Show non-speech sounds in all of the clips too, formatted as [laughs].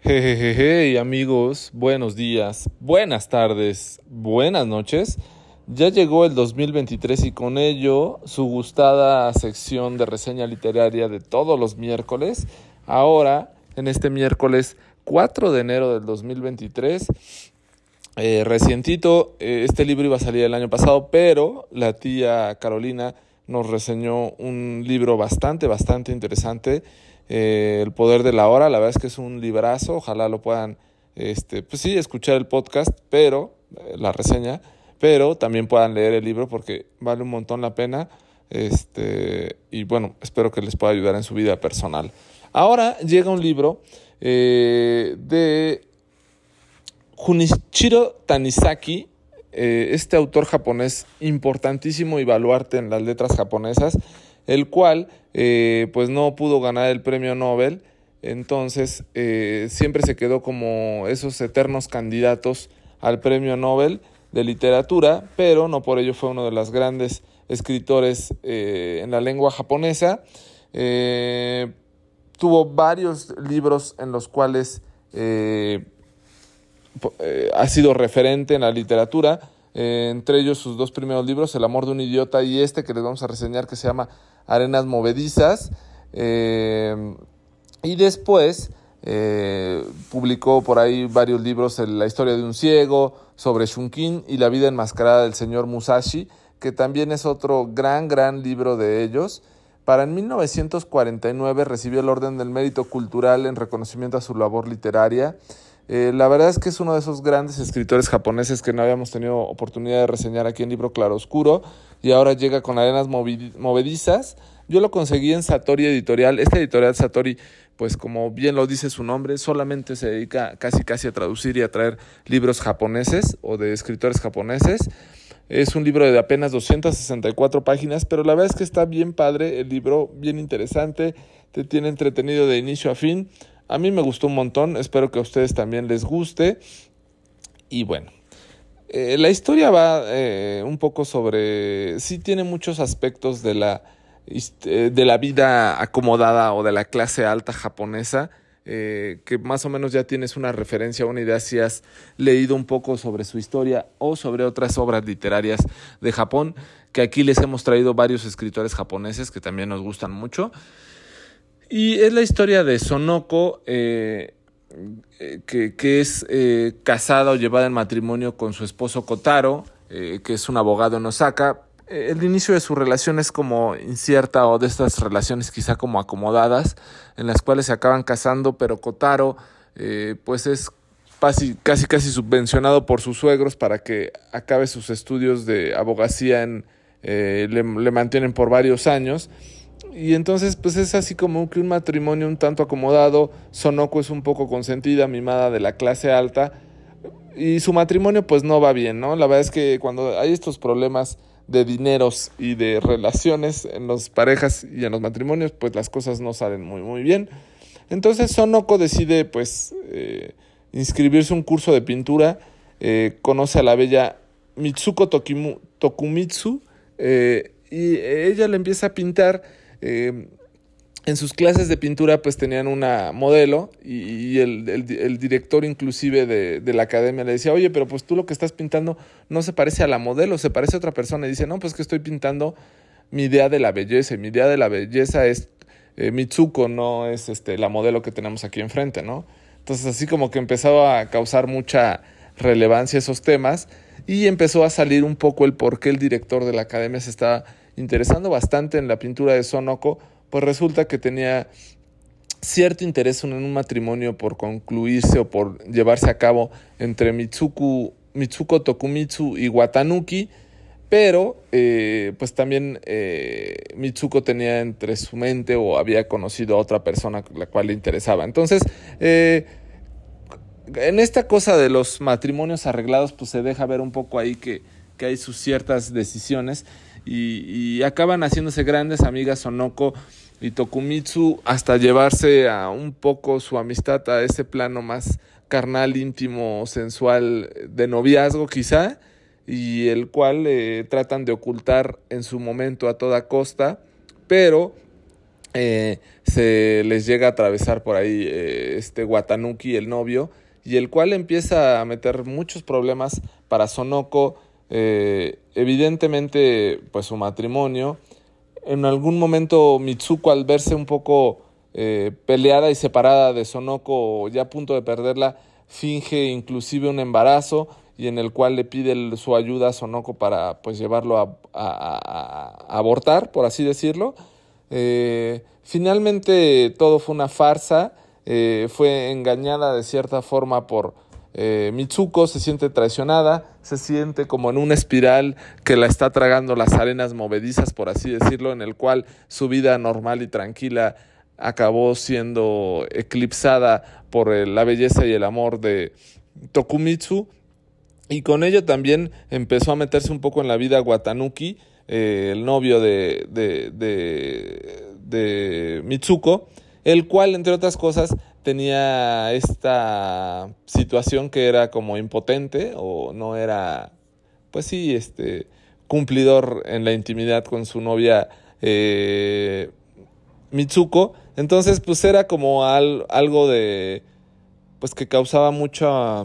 Hey, amigos, buenos días, buenas tardes, buenas noches. Ya llegó el 2023 y con ello su gustada sección de reseña literaria de todos los miércoles. Ahora, en este miércoles 4 de enero del 2023, eh, recientito, eh, este libro iba a salir el año pasado, pero la tía Carolina nos reseñó un libro bastante, bastante interesante eh, el poder de la hora, la verdad es que es un librazo, ojalá lo puedan, este, pues sí, escuchar el podcast, pero, la reseña, pero también puedan leer el libro porque vale un montón la pena, este, y bueno, espero que les pueda ayudar en su vida personal. Ahora llega un libro eh, de Junichiro Tanizaki, este autor japonés importantísimo y baluarte en las letras japonesas, el cual eh, pues no pudo ganar el premio Nobel, entonces eh, siempre se quedó como esos eternos candidatos al premio Nobel de literatura, pero no por ello fue uno de los grandes escritores eh, en la lengua japonesa. tuvo varios libros en los cuales ha sido referente en la literatura, entre ellos sus dos primeros libros, El amor de un idiota y este que les vamos a reseñar que se llama Arenas Movedizas. Eh, y después eh, publicó por ahí varios libros, La historia de un ciego, sobre Shunkin y La vida enmascarada del señor Musashi, que también es otro gran, gran libro de ellos. Para en 1949 recibió el Orden del Mérito Cultural en reconocimiento a su labor literaria. Eh, la verdad es que es uno de esos grandes escritores japoneses que no habíamos tenido oportunidad de reseñar aquí en Libro Claroscuro y ahora llega con Arenas Movedizas. Yo lo conseguí en Satori Editorial. Esta editorial Satori, pues como bien lo dice su nombre, solamente se dedica casi casi a traducir y a traer libros japoneses o de escritores japoneses. Es un libro de apenas 264 páginas, pero la verdad es que está bien padre el libro, bien interesante, te tiene entretenido de inicio a fin. A mí me gustó un montón, espero que a ustedes también les guste. Y bueno, eh, la historia va eh, un poco sobre, sí tiene muchos aspectos de la, eh, de la vida acomodada o de la clase alta japonesa. que más o menos ya tienes una referencia, una idea si has leído un poco sobre su historia o sobre otras obras literarias de Japón, que aquí les hemos traído varios escritores japoneses que también nos gustan mucho. Y es la historia de Sonoko, eh, eh, que, es eh, casada o llevada en matrimonio con su esposo Kotaro, que es un abogado en Osaka. El inicio de su relación es como incierta o de estas relaciones quizá como acomodadas, en las cuales se acaban casando, pero Kotaro pues es casi, casi casi subvencionado por sus suegros para que acabe sus estudios de abogacía en, le mantienen por varios años y entonces, pues es así como que un matrimonio un tanto acomodado. Sonoko es un poco consentida, mimada de la clase alta. Y su matrimonio, pues no va bien, ¿no? La verdad es que cuando hay estos problemas de dineros y de relaciones en las parejas y en los matrimonios, pues las cosas no salen muy, muy bien. Entonces Sonoko decide, pues, eh, inscribirse un curso de pintura. Eh, conoce a la bella Mitsuko Tokumitsu. Eh, y ella le empieza a pintar eh, en sus clases de pintura pues tenían una modelo y, el, director inclusive de, la academia le decía, oye, pero pues tú lo que estás pintando no se parece a la modelo, se parece a otra persona. Y dice, no, pues que estoy pintando mi idea de la belleza. Y mi idea de la belleza es eh, Mitsuko, no es este, la modelo que tenemos aquí enfrente, ¿no? Entonces así como que empezó a causar mucha relevancia esos temas y empezó a salir un poco el por qué el director de la academia se estaba interesando bastante en la pintura de Sonoko, pues resulta que tenía cierto interés en un matrimonio por concluirse o por llevarse a cabo entre Mitsuko, Mitsuko Tokumitsu y Watanuki, pero eh, pues también eh, Mitsuko tenía entre su mente o había conocido a otra persona la cual le interesaba. Entonces, eh, en esta cosa de los matrimonios arreglados, pues se deja ver un poco ahí que, que hay sus ciertas decisiones y, acaban haciéndose grandes amigas Sonoko y Tokumitsu hasta llevarse a un poco su amistad a ese plano más carnal, íntimo, sensual de noviazgo quizá. y el cual eh, tratan de ocultar en su momento a toda costa, pero eh, se les llega a atravesar por ahí eh, este Watanuki, el novio, y el cual empieza a meter muchos problemas para Sonoko, evidentemente pues su matrimonio. En algún momento Mitsuko al verse un poco peleada y separada de Sonoko, ya a punto de perderla, finge inclusive un embarazo y en el cual le pide su ayuda a Sonoko para pues llevarlo a, abortar, por así decirlo. Eh, finalmente todo fue una farsa, eh, fue engañada de cierta forma por eh, Mitsuko, se siente traicionada, se siente como en una espiral que la está tragando las arenas movedizas, por así decirlo, en el cual su vida normal y tranquila acabó siendo eclipsada por la belleza y el amor de Tokumitsu. Y con ello también empezó a meterse un poco en la vida Watanuki, eh, el novio de, de, de, Mitsuko, el cual, entre otras cosas, tenía esta situación que era como impotente o no era, pues sí, este, cumplidor en la intimidad con su novia eh, Mitsuko. Entonces, pues era como algo de, pues que causaba mucha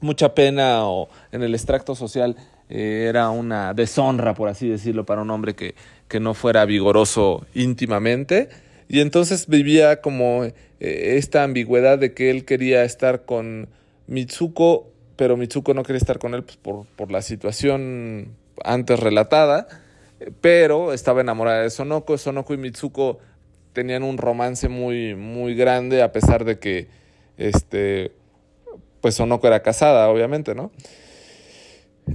mucha pena o en el extracto social eh, era una deshonra, por así decirlo, para un hombre que, que no fuera vigoroso íntimamente. Y entonces vivía como eh, esta ambigüedad de que él quería estar con Mitsuko, pero Mitsuko no quería estar con él pues, por, por la situación antes relatada, pero estaba enamorada de Sonoko. Sonoko y Mitsuko tenían un romance muy, muy grande, a pesar de que este, pues Sonoko era casada, obviamente, ¿no?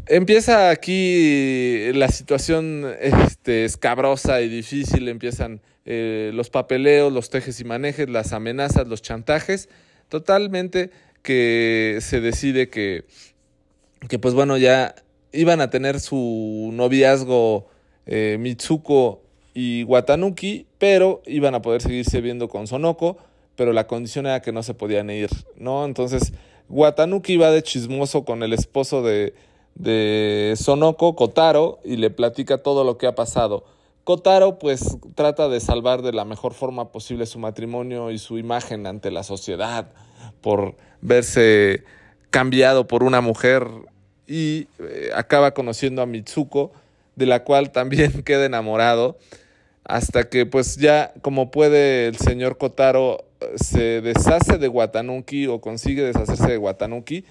Empieza aquí la situación este, escabrosa y difícil, empiezan eh, los papeleos, los tejes y manejes, las amenazas, los chantajes, totalmente que se decide que, que pues bueno, ya iban a tener su noviazgo eh, Mitsuko y Watanuki, pero iban a poder seguirse viendo con Sonoko, pero la condición era que no se podían ir, ¿no? Entonces Watanuki va de chismoso con el esposo de, de Sonoko, Kotaro, y le platica todo lo que ha pasado. Kotaro pues trata de salvar de la mejor forma posible su matrimonio y su imagen ante la sociedad por verse cambiado por una mujer y eh, acaba conociendo a Mitsuko, de la cual también [laughs] queda enamorado, hasta que pues ya como puede el señor Kotaro se deshace de Watanuki o consigue deshacerse de Watanuki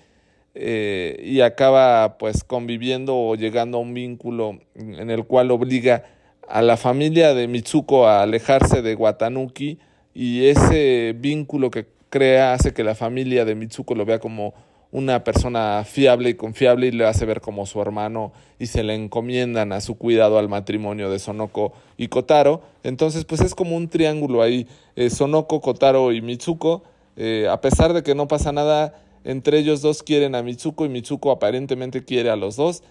eh, y acaba pues conviviendo o llegando a un vínculo en el cual obliga a la familia de Mitsuko a alejarse de Watanuki y ese vínculo que crea hace que la familia de Mitsuko lo vea como una persona fiable y confiable y le hace ver como su hermano y se le encomiendan a su cuidado al matrimonio de Sonoko y Kotaro. Entonces, pues es como un triángulo ahí, eh, Sonoko, Kotaro y Mitsuko. Eh, a pesar de que no pasa nada, entre ellos dos quieren a Mitsuko y Mitsuko aparentemente quiere a los dos.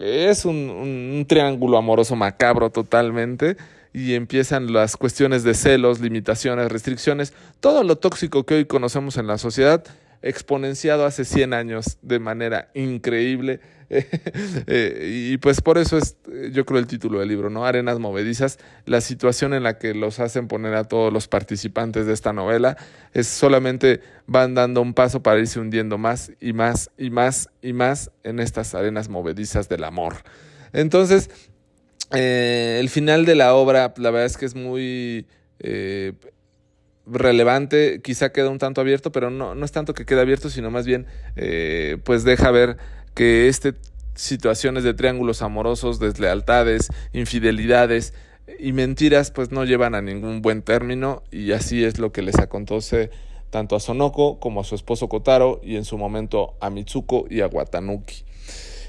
Es un, un triángulo amoroso macabro totalmente y empiezan las cuestiones de celos, limitaciones, restricciones, todo lo tóxico que hoy conocemos en la sociedad exponenciado hace 100 años de manera increíble. [laughs] Eh, y pues por eso es, yo creo, el título del libro, ¿no? Arenas movedizas, la situación en la que los hacen poner a todos los participantes de esta novela es solamente van dando un paso para irse hundiendo más y más y más y más en estas arenas movedizas del amor. Entonces, eh, el final de la obra, la verdad es que es muy... Eh, relevante, quizá queda un tanto abierto, pero no, no es tanto que quede abierto, sino más bien pues deja ver que este situaciones de triángulos amorosos, deslealtades, infidelidades y mentiras pues no llevan a ningún buen término y así es lo que les acontece tanto a Sonoko como a su esposo Kotaro y en su momento a Mitsuko y a Watanuki.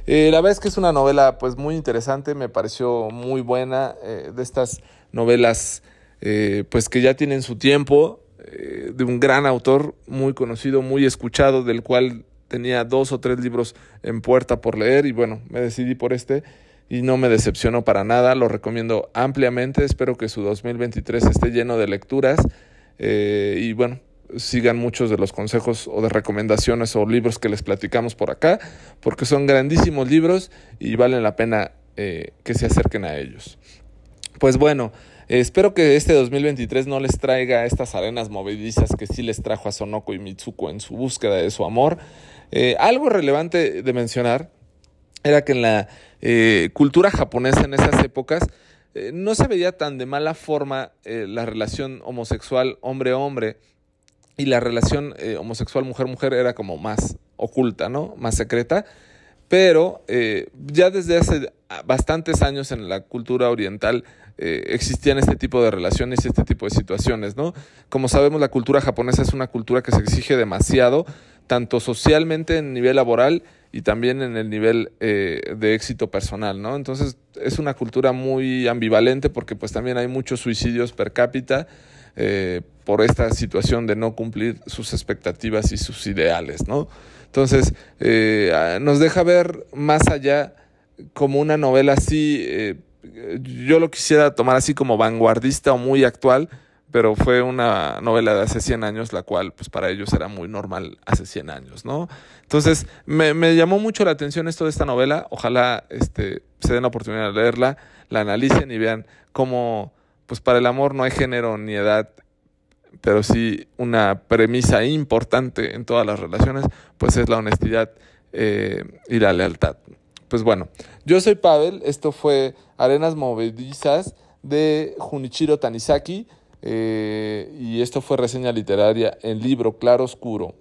Eh, la verdad es que es una novela pues muy interesante, me pareció muy buena, eh, de estas novelas eh, pues que ya tienen su tiempo, de un gran autor muy conocido, muy escuchado, del cual tenía dos o tres libros en puerta por leer y bueno, me decidí por este y no me decepcionó para nada, lo recomiendo ampliamente, espero que su 2023 esté lleno de lecturas eh, y bueno, sigan muchos de los consejos o de recomendaciones o libros que les platicamos por acá, porque son grandísimos libros y valen la pena eh, que se acerquen a ellos. Pues bueno, espero que este 2023 no les traiga estas arenas movedizas que sí les trajo a Sonoko y Mitsuko en su búsqueda de su amor. Eh, algo relevante de mencionar era que en la eh, cultura japonesa en esas épocas no se veía tan de mala forma la relación homosexual hombre-hombre y la relación homosexual mujer-mujer era como más oculta, ¿no? Más secreta. Pero ya desde hace bastantes años en la cultura oriental eh, existían este tipo de relaciones y este tipo de situaciones, ¿no? Como sabemos, la cultura japonesa es una cultura que se exige demasiado, tanto socialmente en nivel laboral y también en el nivel eh, de éxito personal, ¿no? Entonces es una cultura muy ambivalente porque pues también hay muchos suicidios per cápita eh, por esta situación de no cumplir sus expectativas y sus ideales, ¿no? Entonces nos deja ver más allá como una novela así, eh, yo lo quisiera tomar así como vanguardista o muy actual, pero fue una novela de hace 100 años, la cual pues para ellos era muy normal hace 100 años, ¿no? Entonces me, me llamó mucho la atención esto de esta novela, ojalá este, se den la oportunidad de leerla, la analicen y vean cómo pues para el amor no hay género ni edad, pero sí una premisa importante en todas las relaciones, pues es la honestidad eh, y la lealtad. Pues bueno, yo soy Pavel, esto fue Arenas Movedizas de Junichiro Tanizaki eh, y esto fue reseña literaria en libro Claro Oscuro.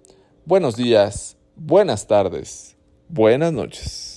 Buenos días, buenas tardes, buenas noches.